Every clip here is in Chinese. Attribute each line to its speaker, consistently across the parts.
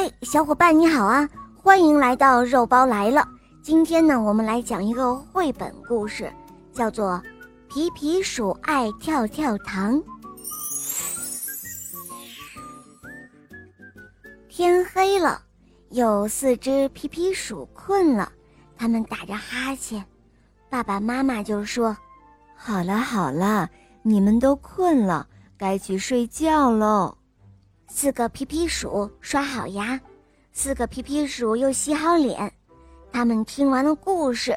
Speaker 1: 嘿，小伙伴你好啊！欢迎来到肉包来了。今天呢，我们来讲一个绘本故事，叫做《皮皮鼠爱跳跳糖》。天黑了，有四只皮皮鼠困了，它们打着哈欠。爸爸妈妈就说：“
Speaker 2: 好了好了，你们都困了，该去睡觉喽。”
Speaker 1: 四个皮皮鼠刷好牙，四个皮皮鼠又洗好脸。他们听完了故事，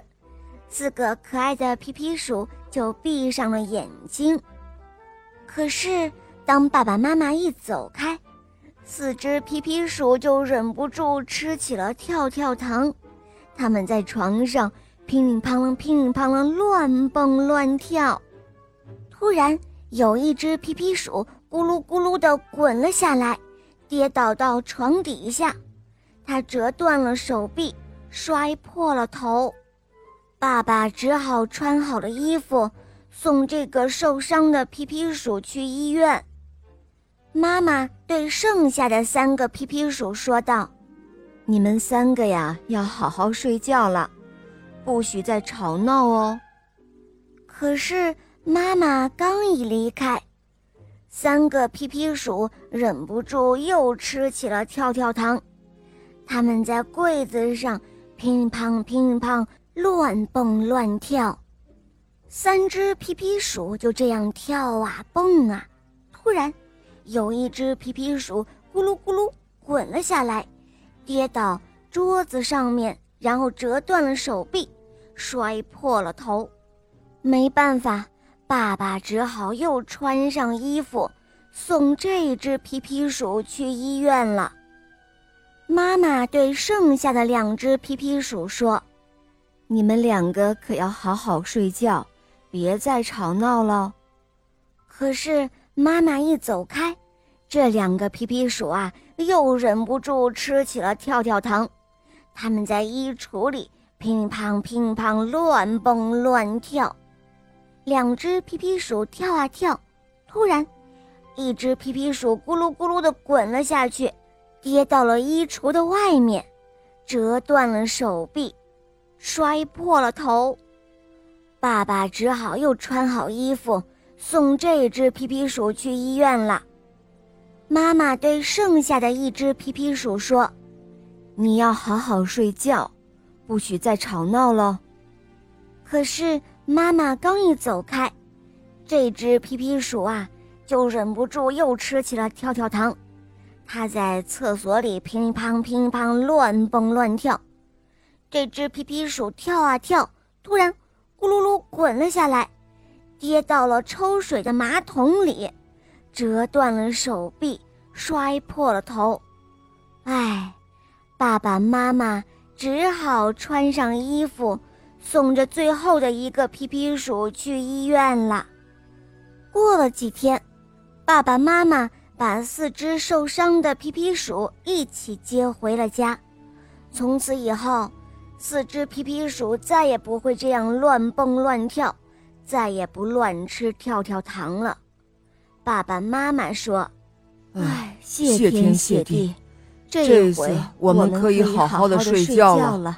Speaker 1: 四个可爱的皮皮鼠就闭上了眼睛。可是，当爸爸妈妈一走开，四只皮皮鼠就忍不住吃起了跳跳糖。他们在床上乒铃乓啷、乒铃乓啷乱蹦乱跳。突然，有一只皮皮鼠。咕噜咕噜地滚了下来，跌倒到床底下，他折断了手臂，摔破了头。爸爸只好穿好了衣服，送这个受伤的皮皮鼠去医院。妈妈对剩下的三个皮皮鼠说道：“
Speaker 2: 你们三个呀，要好好睡觉了，不许再吵闹哦。”
Speaker 1: 可是妈妈刚一离开。三个皮皮鼠忍不住又吃起了跳跳糖，他们在柜子上乒乓乒乓乱蹦乱跳。三只皮皮鼠就这样跳啊蹦啊，突然，有一只皮皮鼠咕噜咕噜滚了下来，跌到桌子上面，然后折断了手臂，摔破了头。没办法。爸爸只好又穿上衣服，送这只皮皮鼠去医院了。妈妈对剩下的两只皮皮鼠说：“
Speaker 2: 你们两个可要好好睡觉，别再吵闹了。”
Speaker 1: 可是妈妈一走开，这两个皮皮鼠啊，又忍不住吃起了跳跳糖。他们在衣橱里乒乓乒乓乱蹦乱跳。两只皮皮鼠跳啊跳，突然，一只皮皮鼠咕噜咕噜地滚了下去，跌到了衣橱的外面，折断了手臂，摔破了头。爸爸只好又穿好衣服，送这只皮皮鼠去医院了。妈妈对剩下的一只皮皮鼠说：“
Speaker 2: 你要好好睡觉，不许再吵闹了。”
Speaker 1: 可是。妈妈刚一走开，这只皮皮鼠啊，就忍不住又吃起了跳跳糖。它在厕所里乒乓乒乓乱蹦乱跳。这只皮皮鼠跳啊跳，突然咕噜噜滚了下来，跌到了抽水的马桶里，折断了手臂，摔破了头。唉，爸爸妈妈只好穿上衣服。送着最后的一个皮皮鼠去医院了。过了几天，爸爸妈妈把四只受伤的皮皮鼠一起接回了家。从此以后，四只皮皮鼠再也不会这样乱蹦乱跳，再也不乱吃跳跳糖了。爸爸妈妈说：“
Speaker 2: 唉，谢天谢地，这回我们可以好好的睡觉了。”